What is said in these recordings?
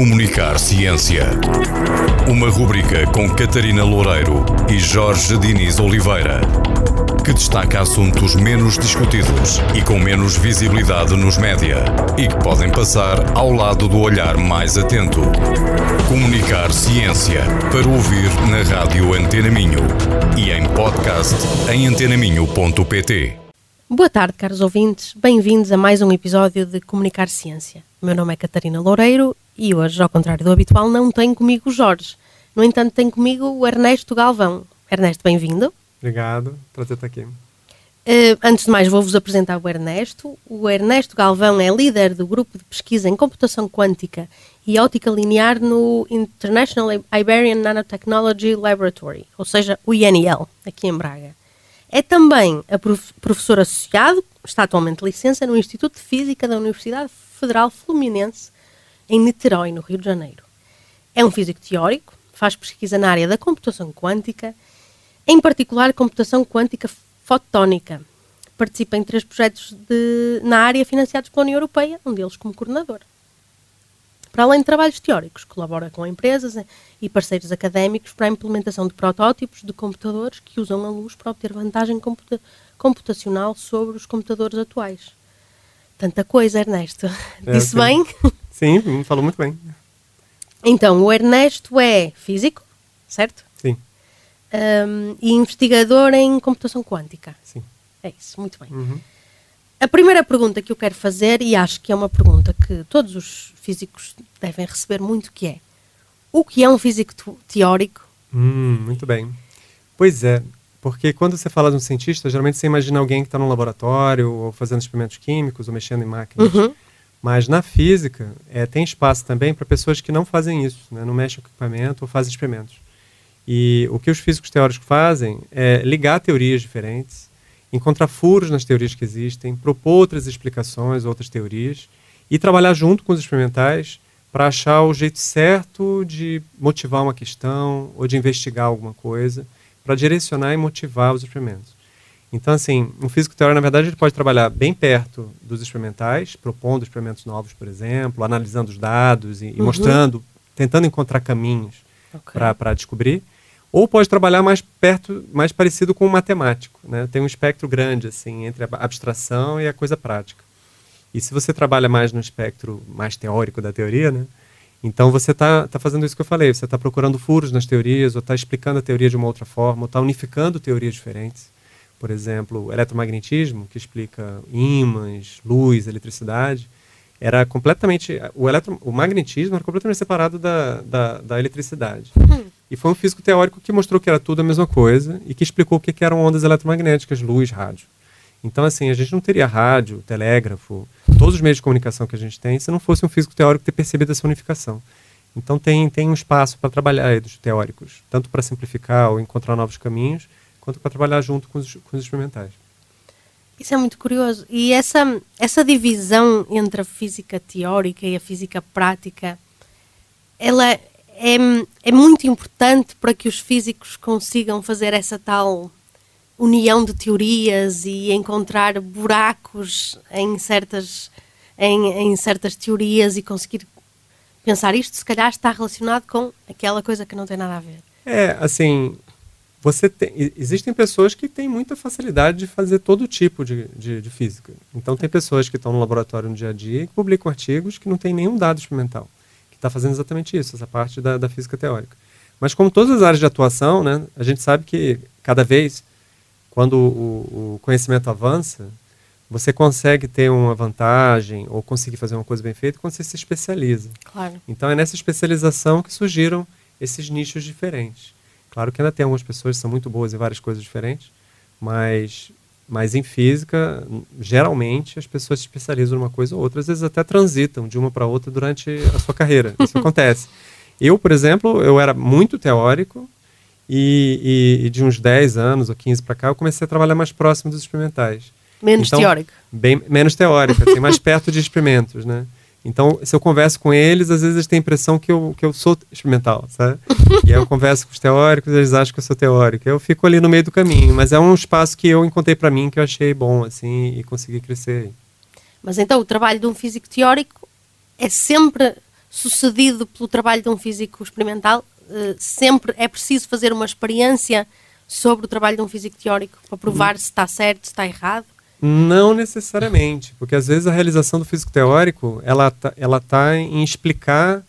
Comunicar Ciência. Uma rubrica com Catarina Loureiro e Jorge Diniz Oliveira. Que destaca assuntos menos discutidos e com menos visibilidade nos média. E que podem passar ao lado do olhar mais atento. Comunicar Ciência. Para ouvir na rádio Antena Minho. E em podcast em antenaminho.pt. Boa tarde, caros ouvintes. Bem-vindos a mais um episódio de Comunicar Ciência. Meu nome é Catarina Loureiro e hoje, ao contrário do habitual, não tenho comigo o Jorge. No entanto, tenho comigo o Ernesto Galvão. Ernesto, bem-vindo. Obrigado, prazer estar aqui. Uh, antes de mais, vou-vos apresentar o Ernesto. O Ernesto Galvão é líder do grupo de pesquisa em computação quântica e ótica linear no International Iberian Nanotechnology Laboratory, ou seja, o INL, aqui em Braga. É também a prof professor associado, está atualmente licença no Instituto de Física da Universidade Federal Fluminense, em Niterói, no Rio de Janeiro. É um físico teórico, faz pesquisa na área da computação quântica, em particular computação quântica fotónica. Participa em três projetos de, na área financiados pela União Europeia, um deles como coordenador. Para além de trabalhos teóricos, colabora com empresas e parceiros académicos para a implementação de protótipos de computadores que usam a luz para obter vantagem computa computacional sobre os computadores atuais. Tanta coisa, Ernesto. É, Disse sim. bem? Sim, falou muito bem. Então, o Ernesto é físico, certo? Sim. Um, e investigador em computação quântica. Sim. É isso, muito bem. Uhum. A primeira pergunta que eu quero fazer, e acho que é uma pergunta que todos os físicos devem receber muito, que é o que é um físico teórico? Hum, muito bem. Pois é, porque quando você fala de um cientista, geralmente você imagina alguém que está num laboratório, ou fazendo experimentos químicos, ou mexendo em máquinas. Uhum. Mas na física, é, tem espaço também para pessoas que não fazem isso, né? não mexem com equipamento ou fazem experimentos. E o que os físicos teóricos fazem é ligar teorias diferentes, encontrar furos nas teorias que existem, propor outras explicações, outras teorias, e trabalhar junto com os experimentais para achar o jeito certo de motivar uma questão ou de investigar alguma coisa, para direcionar e motivar os experimentos. Então, assim, um físico teórico, na verdade, ele pode trabalhar bem perto dos experimentais, propondo experimentos novos, por exemplo, analisando os dados e, uhum. e mostrando, tentando encontrar caminhos okay. para descobrir. Ou pode trabalhar mais perto, mais parecido com um matemático. Né? Tem um espectro grande assim entre a abstração e a coisa prática. E se você trabalha mais no espectro mais teórico da teoria, né? Então você está tá fazendo isso que eu falei, você está procurando furos nas teorias, ou está explicando a teoria de uma outra forma, ou está unificando teorias diferentes. Por exemplo, eletromagnetismo, que explica ímãs, luz, eletricidade, era completamente. O, eletro, o magnetismo era completamente separado da, da, da eletricidade. Hum. E foi um físico teórico que mostrou que era tudo a mesma coisa e que explicou o que, que eram ondas eletromagnéticas, luz, rádio. Então, assim, a gente não teria rádio, telégrafo, todos os meios de comunicação que a gente tem, se não fosse um físico teórico ter percebido essa unificação. Então, tem, tem um espaço para trabalhar aí dos teóricos, tanto para simplificar ou encontrar novos caminhos, quanto para trabalhar junto com os, com os experimentais. Isso é muito curioso. E essa, essa divisão entre a física teórica e a física prática, ela é, é muito importante para que os físicos consigam fazer essa tal união de teorias e encontrar buracos em certas, em, em certas teorias e conseguir pensar isto, se calhar está relacionado com aquela coisa que não tem nada a ver. É, assim, você tem, existem pessoas que têm muita facilidade de fazer todo tipo de, de, de física. Então, tem pessoas que estão no laboratório no dia a dia e publicam artigos que não têm nenhum dado experimental, que está fazendo exatamente isso, essa parte da, da física teórica. Mas, como todas as áreas de atuação, né, a gente sabe que cada vez quando o, o, conhecimento avança, você consegue ter uma vantagem ou conseguir fazer uma coisa bem feita quando você se especializa. Claro. Então é nessa especialização que surgiram esses nichos diferentes. Claro que ainda tem algumas pessoas que são muito boas em várias coisas diferentes, mas, mas em física, geralmente as pessoas se especializam numa coisa ou outra, às vezes até transitam de uma para outra durante a sua carreira. Isso acontece. Eu, por exemplo, eu era muito teórico, e, e, e, de uns 10 anos ou 15 para cá, eu comecei a trabalhar mais próximo dos experimentais. Menos então, teórico. Bem, menos teórica, assim, mais perto de experimentos, né? Então, se eu converso com eles, às vezes eles têm a impressão que eu, que eu sou experimental, sabe? e aí eu converso com os teóricos, eles acham que eu sou teórico. Eu fico ali no meio do caminho, mas é um espaço que eu encontrei para mim, que eu achei bom, assim, e consegui crescer. Mas então, o trabalho de um físico teórico é sempre sucedido pelo trabalho de um físico experimental? Uh, sempre é preciso fazer uma experiência sobre o trabalho de um físico teórico para provar se está certo, se está errado? Não necessariamente, porque às vezes a realização do físico teórico ela tá, ela tá em explicar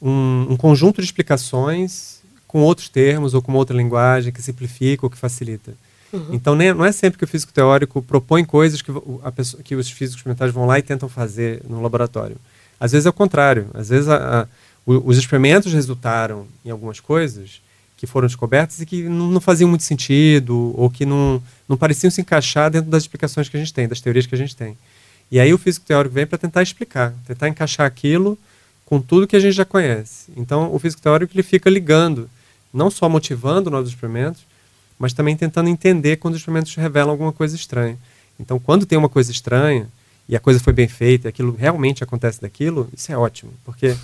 um, um, conjunto de explicações com outros termos ou com outra linguagem que simplifica ou que facilita. Uhum. Então nem, não é sempre que o físico teórico propõe coisas que, pessoa, que os físicos experimentais vão lá e tentam fazer no laboratório. Às vezes é o contrário. Às vezes a, a, os experimentos resultaram em algumas coisas que foram descobertas e que não, não, faziam muito sentido ou que não, não pareciam se encaixar dentro das explicações que a gente tem, das teorias que a gente tem. E aí o físico teórico vem para tentar explicar, tentar encaixar aquilo com tudo que a gente já conhece. Então o físico teórico ele fica ligando, não só motivando novos experimentos, mas também tentando entender quando os experimentos revelam alguma coisa estranha. Então quando tem uma coisa estranha, e a coisa foi bem feita, aquilo realmente acontece daquilo, isso é ótimo, porque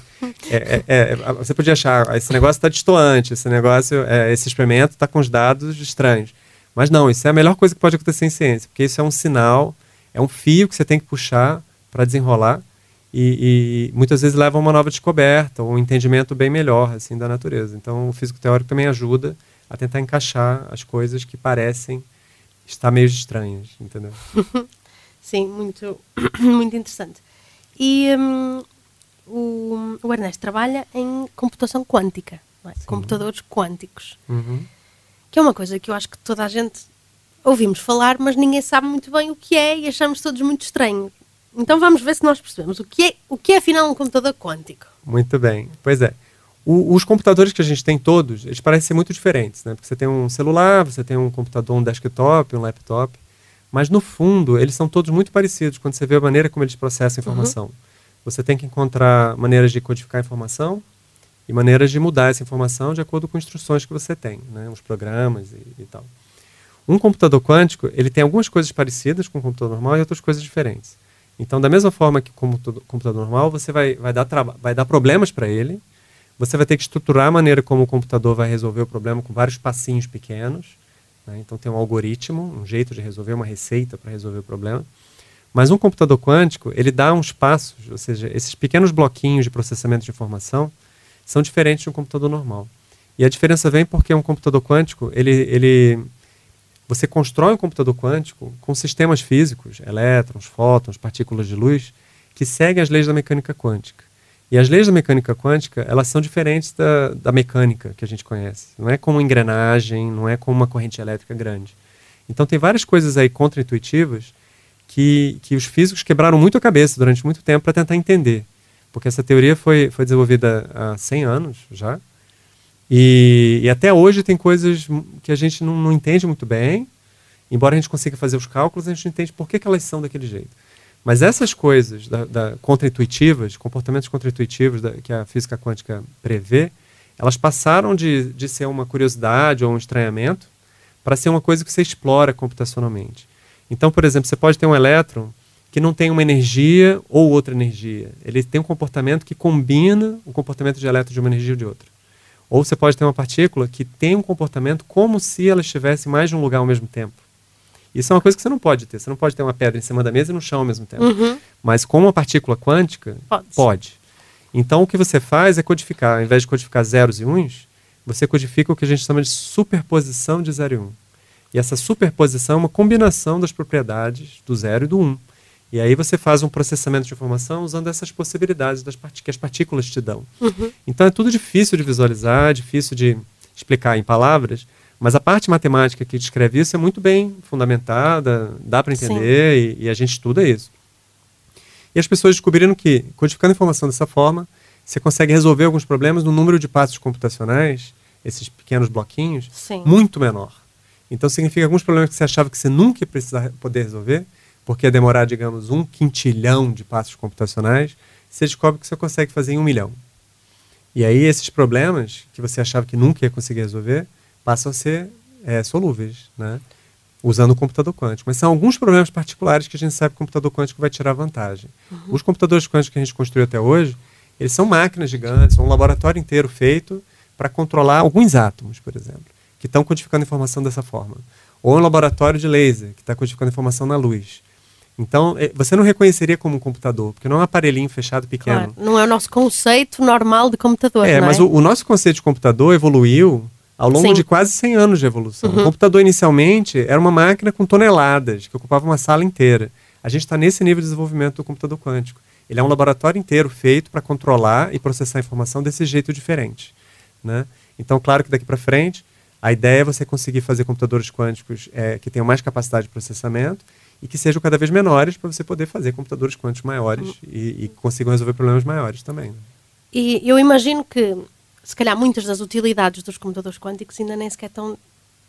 é, é, é você podia achar, ah, esse negócio está distoante, esse negócio, é, esse experimento está com os dados estranhos. Mas não, isso é a melhor coisa que pode acontecer em ciência, porque isso é um sinal, é um fio que você tem que puxar para desenrolar e, e, muitas vezes leva a uma nova descoberta ou um entendimento bem melhor assim da natureza. Então o físico teórico também ajuda a tentar encaixar as coisas que parecem estar meio estranhas, entendeu? Sim, muito, muito interessante. E um, o, o, Ernesto trabalha em computação quântica, é? computadores quânticos, uhum. que é uma coisa que eu acho que toda a gente ouvimos falar, mas ninguém sabe muito bem o que é e achamos todos muito estranho. Então vamos ver se nós percebemos o que é, o que é afinal um computador quântico. Muito bem, pois é. O, os computadores que a gente tem todos, eles parecem ser muito diferentes, né? Porque você tem um celular, você tem um computador, um desktop, um laptop. Mas no fundo, eles são todos muito parecidos quando você vê a maneira como eles processam a uhum. informação. Uhum. Você tem que encontrar maneiras de codificar a informação e maneiras de mudar essa informação de acordo com instruções que você tem, né? os programas e, e tal. Um computador quântico, ele tem algumas coisas parecidas com o computador normal e outras coisas diferentes. Então, da mesma forma que com o computador normal, você vai, vai, dar, vai dar problemas para ele, você vai ter que estruturar a maneira como o computador vai resolver o problema com vários passinhos pequenos, né? Então tem um algoritmo, um jeito de resolver, uma receita para resolver o problema. Mas um computador quântico, ele dá uns passos, ou seja, esses pequenos bloquinhos de processamento de informação são diferentes de um computador normal. E a diferença vem porque um computador quântico, ele, ele, você constrói um computador quântico com sistemas físicos, elétrons, fótons, partículas de luz, que seguem as leis da mecânica quântica. E as leis da mecânica quântica, elas são diferentes da, da mecânica que a gente conhece. Não é como engrenagem, não é como uma corrente elétrica grande. Então tem várias coisas aí contraintuitivas que, que os físicos quebraram muito a cabeça durante muito tempo para tentar entender. Porque essa teoria foi, foi desenvolvida há 100 anos já. E, e até hoje tem coisas que a gente não, não entende muito bem. Embora a gente consiga fazer os cálculos, a gente não entende por que, que elas são daquele jeito. Mas essas coisas da, da contraintuitivas, comportamentos contraintuitivos que a física quântica prevê, elas passaram de, de ser uma curiosidade ou um estranhamento para ser uma coisa que você explora computacionalmente. Então, por exemplo, você pode ter um elétron que não tem uma energia ou outra energia. Ele tem um comportamento que combina o comportamento de elétron de uma energia ou de outra. Ou você pode ter uma partícula que tem um comportamento como se ela estivesse em mais de um lugar ao mesmo tempo. Isso é uma coisa que você não pode ter. Você não pode ter uma pedra em cima da mesa e no chão ao mesmo tempo. Uhum. Mas com uma partícula quântica, pode. pode. Então o que você faz é codificar, ao invés de codificar zeros e uns, você codifica o que a gente chama de superposição de zero e um. E essa superposição é uma combinação das propriedades do zero e do um. E aí você faz um processamento de informação usando essas possibilidades das que as partículas te dão. Uhum. Então é tudo difícil de visualizar, difícil de explicar em palavras, mas a parte matemática que descreve isso é muito bem fundamentada, dá para entender e, e, a gente estuda isso. E as pessoas descobriram que, codificando a informação dessa forma, você consegue resolver alguns problemas no número de passos computacionais, esses pequenos bloquinhos, Sim. muito menor. Então significa alguns problemas que você achava que você nunca ia precisar poder resolver, porque ia demorar, digamos, um quintilhão de passos computacionais, você descobre que você consegue fazer em um milhão. E aí esses problemas que você achava que nunca ia conseguir resolver, passam a ser é, solúveis, né? usando o computador quântico. Mas são alguns problemas particulares que a gente sabe que o computador quântico vai tirar vantagem. Uhum. Os computadores quânticos que a gente construiu até hoje, eles são máquinas gigantes, são um laboratório inteiro feito para controlar alguns átomos, por exemplo, que estão codificando informação dessa forma. Ou um laboratório de laser, que está codificando informação na luz. Então, é, você não reconheceria como um computador, porque não é um aparelhinho fechado pequeno. Claro, não é o nosso conceito normal de computador. É, mas é? o, o nosso conceito de computador evoluiu ao longo Sim. de quase 100 anos de evolução. O computador, inicialmente, era uma máquina com toneladas, que ocupava uma sala inteira. A gente está nesse nível de desenvolvimento do computador quântico. Ele é um laboratório inteiro feito para controlar e processar informação desse jeito diferente. Né? Então, claro que daqui para frente, a ideia é você conseguir fazer computadores quânticos é, que tenham mais capacidade de processamento e que sejam cada vez menores para você poder fazer computadores quânticos maiores e, e consigam resolver problemas maiores também. né? E eu imagino que, se calhar, muitas das utilidades dos computadores quânticos ainda nem sequer estão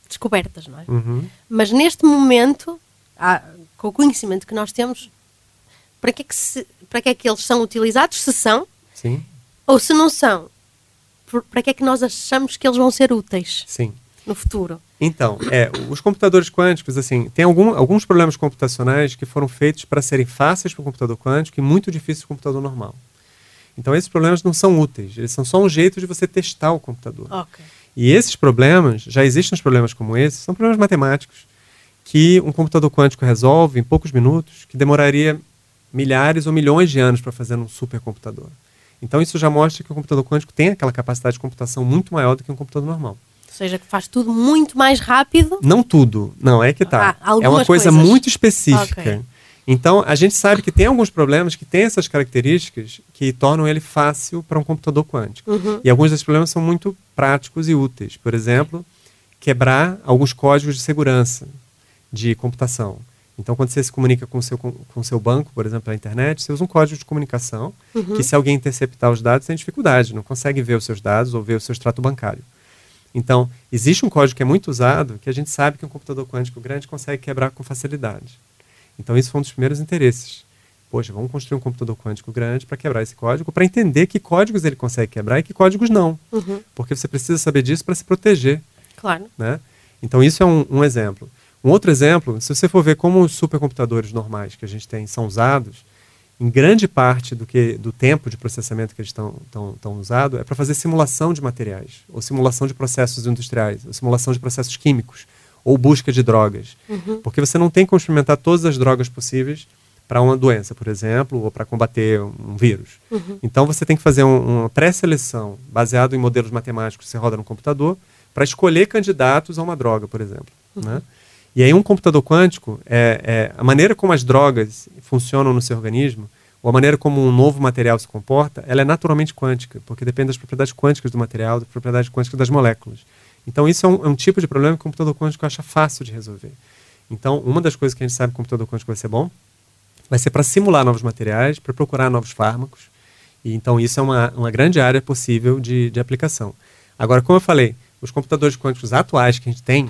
descobertas, não é? Uhum. Mas neste momento, há- com o conhecimento que nós temos, para que, é que se- para que é que eles são utilizados? Se são, Sim, ou se não são, por- para que é que nós achamos que eles vão ser úteis sim. no futuro? Então, é, os computadores quânticos, assim, tem algum, alguns problemas computacionais que foram feitos para serem fáceis para o computador quântico e muito difíceis para o computador normal. Então, esses problemas não são úteis, eles são só um jeito de você testar o computador. Ok. E esses problemas, já existem os problemas como esses, são problemas matemáticos que um computador quântico resolve em poucos minutos, que demoraria milhares ou milhões de anos para fazer num supercomputador. Então, isso já mostra que o computador quântico tem aquela capacidade de computação muito maior do que um computador normal. Ou seja, que faz tudo muito mais rápido. Não tudo, não, é que tá. Ah, é uma coisa coisas. muito específica. Ok. Então, a gente sabe que tem alguns problemas que têm essas características que tornam ele fácil para um computador quântico. Uhum. E alguns desses problemas são muito práticos e úteis. Por exemplo, quebrar alguns códigos de segurança de computação. Então, quando você se comunica com o seu, com o seu banco, por exemplo, pela internet, você usa um código de comunicação Uhum. que, se alguém interceptar os dados, tem dificuldade, não consegue ver os seus dados ou ver o seu extrato bancário. Então, existe um código que é muito usado que a gente sabe que um computador quântico grande consegue quebrar com facilidade. Então, isso foi um dos primeiros interesses. Poxa, vamos construir um computador quântico grande para quebrar esse código, para entender que códigos ele consegue quebrar e que códigos não. Uhum. Porque você precisa saber disso para se proteger. Claro. Né? Então, isso é um, um exemplo. Um outro exemplo, se você for ver como os supercomputadores normais que a gente tem são usados, em grande parte do, que, do tempo de processamento que eles estão usados é para fazer simulação de materiais, ou simulação de processos industriais, ou simulação de processos químicos, ou busca de drogas. Uhum. Porque você não tem como experimentar todas as drogas possíveis para uma doença, por exemplo, ou para combater um vírus. Uhum. Então você tem que fazer um, uma pré-seleção baseado em modelos matemáticos que você roda no computador para escolher candidatos a uma droga, por exemplo. Né? E aí um computador quântico, é, é, a maneira como as drogas funcionam no seu organismo, ou a maneira como um novo material se comporta, ela é naturalmente quântica, porque depende das propriedades quânticas do material, das propriedades quânticas das moléculas. Então isso é um, é um tipo de problema que o computador quântico acha fácil de resolver. Então uma das coisas que a gente sabe que o computador quântico vai ser bom, vai ser para simular novos materiais, para procurar novos fármacos, e então isso é uma, uma grande área possível de, de aplicação. Agora, como eu falei, os computadores quânticos atuais que a gente tem,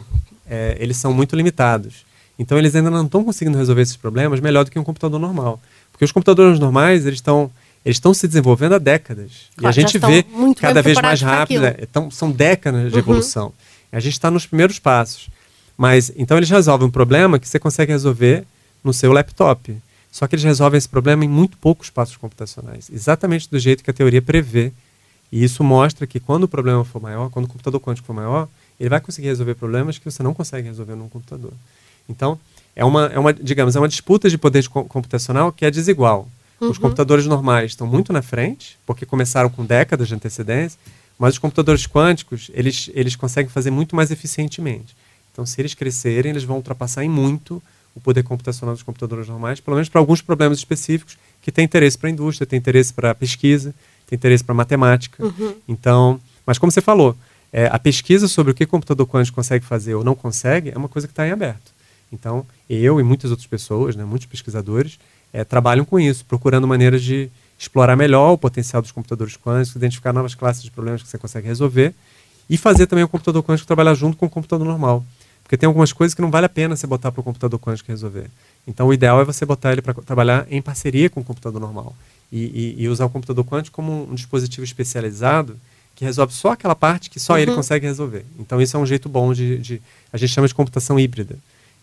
é, eles são muito limitados. Então, eles ainda não estão conseguindo resolver esses problemas melhor do que um computador normal. Porque os computadores normais, eles estão eles estão se desenvolvendo há décadas. Claro, e a gente vê cada vez mais rápido. aquilo. é, então, são décadas de Uhum. evolução. A gente está nos primeiros passos. Mas, então, eles resolvem um problema que você consegue resolver no seu laptop. Só que eles resolvem esse problema em muito poucos passos computacionais. Exatamente do jeito que a teoria prevê. E isso mostra que quando o problema for maior, quando o computador quântico for maior, ele vai conseguir resolver problemas que você não consegue resolver num computador. Então, é uma, é uma digamos, é uma disputa de poder de co- computacional que é desigual. Os computadores normais estão muito na frente, porque começaram com décadas de antecedência, mas os computadores quânticos, eles, eles conseguem fazer muito mais eficientemente. Então, se eles crescerem, eles vão ultrapassar em muito o poder computacional dos computadores normais, pelo menos para alguns problemas específicos que têm interesse para a indústria, têm interesse para a pesquisa, têm interesse para a matemática. Então, mas como você falou, é, a pesquisa sobre o que o computador quântico consegue fazer ou não consegue é uma coisa que está em aberto. Então, eu e muitas outras pessoas, né, muitos pesquisadores, é, trabalham com isso, procurando maneiras de explorar melhor o potencial dos computadores quânticos, identificar novas classes de problemas que você consegue resolver e fazer também o computador quântico trabalhar junto com o computador normal. Porque tem algumas coisas que não vale a pena você botar para o computador quântico resolver. Então, o ideal é você botar ele para trabalhar em parceria com o computador normal e, e- e usar o computador quântico como um, um dispositivo especializado que resolve só aquela parte que só ele consegue resolver. Então, isso é um jeito bom de, de- A gente chama de computação híbrida,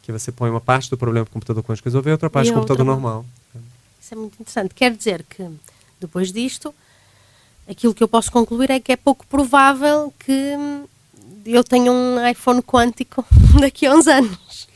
que você põe uma parte do problema para o computador quântico resolver e outra parte E do a outra computador normal. Isso é muito interessante. Quer dizer que, depois disto, aquilo que eu posso concluir é que é pouco provável que hum, eu tenha um iPhone quântico daqui a uns anos.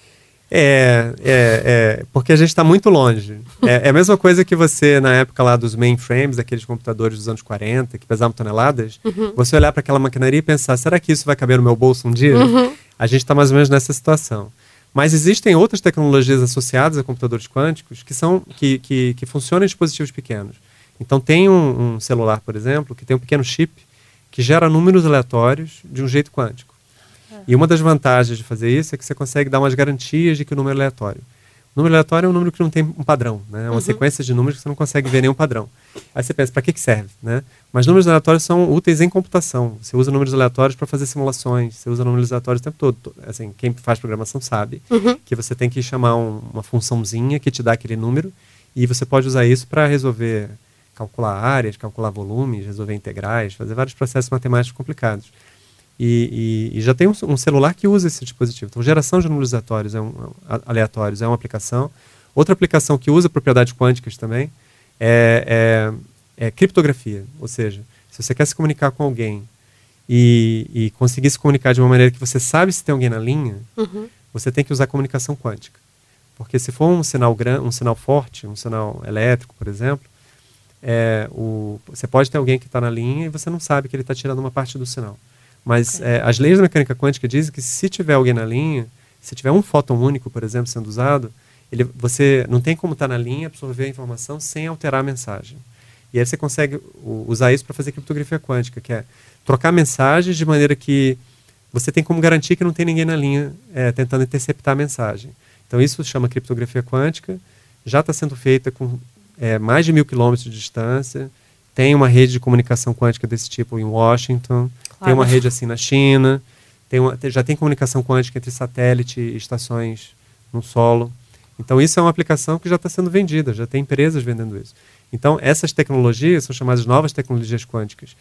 É, é, é, porque a gente está muito longe. É, é, a mesma coisa que você, na época lá dos mainframes, aqueles computadores dos anos 40, que pesavam toneladas, uhum. você olhar para aquela maquinaria e pensar, será que isso vai caber no meu bolso um dia? Uhum. A gente está mais ou menos nessa situação. Mas existem outras tecnologias associadas a computadores quânticos que, são, que, que, que funcionam em dispositivos pequenos. Então tem um, um celular, por exemplo, que tem um pequeno chip que gera números aleatórios de um jeito quântico. E uma das vantagens de fazer isso é que você consegue dar umas garantias de que o número é aleatório. Número aleatório é um número que não tem um padrão, né? É uma uhum. sequência de números que você não consegue ver nenhum padrão. Aí você pensa, para que, que serve? Né? Mas números aleatórios são úteis em computação. Você usa números aleatórios para fazer simulações, você usa números aleatórios o tempo todo. Assim, quem faz programação sabe uhum. que você tem que chamar um, uma funçãozinha que te dá aquele número e você pode usar isso para resolver, calcular áreas, calcular volumes, resolver integrais, fazer vários processos matemáticos complicados. E, e, e, já tem um, um, celular que usa esse dispositivo. Então, geração de números aleatórios é, um, aleatórios é uma aplicação. Outra aplicação que usa propriedades quânticas também é, é, é, criptografia. Ou seja, se você quer se comunicar com alguém e, e, conseguir se comunicar de uma maneira que você sabe se tem alguém na linha, uhum. você tem que usar comunicação quântica. Porque se for um sinal, um sinal forte, um sinal elétrico, por exemplo, é, o, você pode ter alguém que está na linha e você não sabe que ele está tirando uma parte do sinal. Mas é, as leis da mecânica quântica dizem que se tiver alguém na linha, se tiver um fóton único, por exemplo, sendo usado, ele, você não tem como estar tá na linha, absorver a informação sem alterar a mensagem. E aí você consegue usar isso para fazer criptografia quântica, que é trocar mensagens de maneira que você tem como garantir que não tem ninguém na linha é, tentando interceptar a mensagem. Então isso chama criptografia quântica, já está sendo feita com é, mais de mil quilômetros de distância, tem uma rede de comunicação quântica desse tipo em Washington, claro. tem uma rede assim na China, tem uma, já tem comunicação quântica entre satélite e estações no solo. Então, isso é uma aplicação que já está sendo vendida, já tem empresas vendendo isso. Então, essas tecnologias são chamadas novas tecnologias quânticas.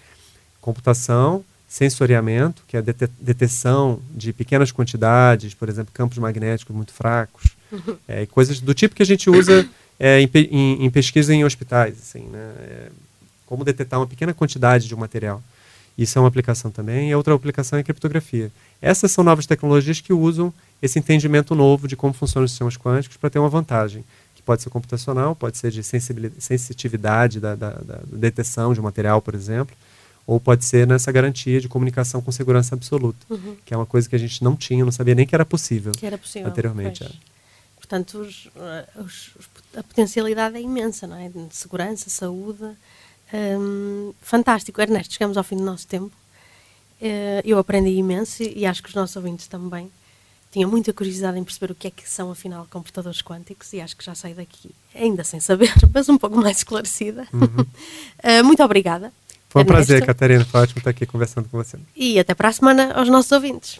Computação, sensoriamento, que é a detecção de pequenas quantidades, por exemplo, campos magnéticos muito fracos, é, coisas do tipo que a gente usa é, em, em, em, pesquisa em hospitais. Assim, né? É, como detectar uma pequena quantidade de um material. Isso é uma aplicação também. E outra aplicação é criptografia. Essas são novas tecnologias que usam esse entendimento novo de como funcionam os sistemas quânticos para ter uma vantagem, que pode ser computacional, pode ser de sensitividade da, da, da detecção de um material, por exemplo, ou pode ser nessa garantia de comunicação com segurança absoluta, uhum. que é uma coisa que a gente não tinha, não sabia nem que era possível, que era possível anteriormente. É. Portanto, os, os, a potencialidade é imensa, não é? De segurança, saúde, um, fantástico, Ernesto, chegamos ao fim do nosso tempo. Uh, eu aprendi imenso e, acho que os nossos ouvintes também. Tinha muita curiosidade em perceber o que é que são, afinal, computadores quânticos e acho que já saí daqui, ainda sem saber, mas um pouco mais esclarecida. Uhum. uh, muito obrigada. Foi um Ernesto. prazer, Catarina. Foi ótimo estar aqui conversando com você. E até para a semana aos nossos ouvintes.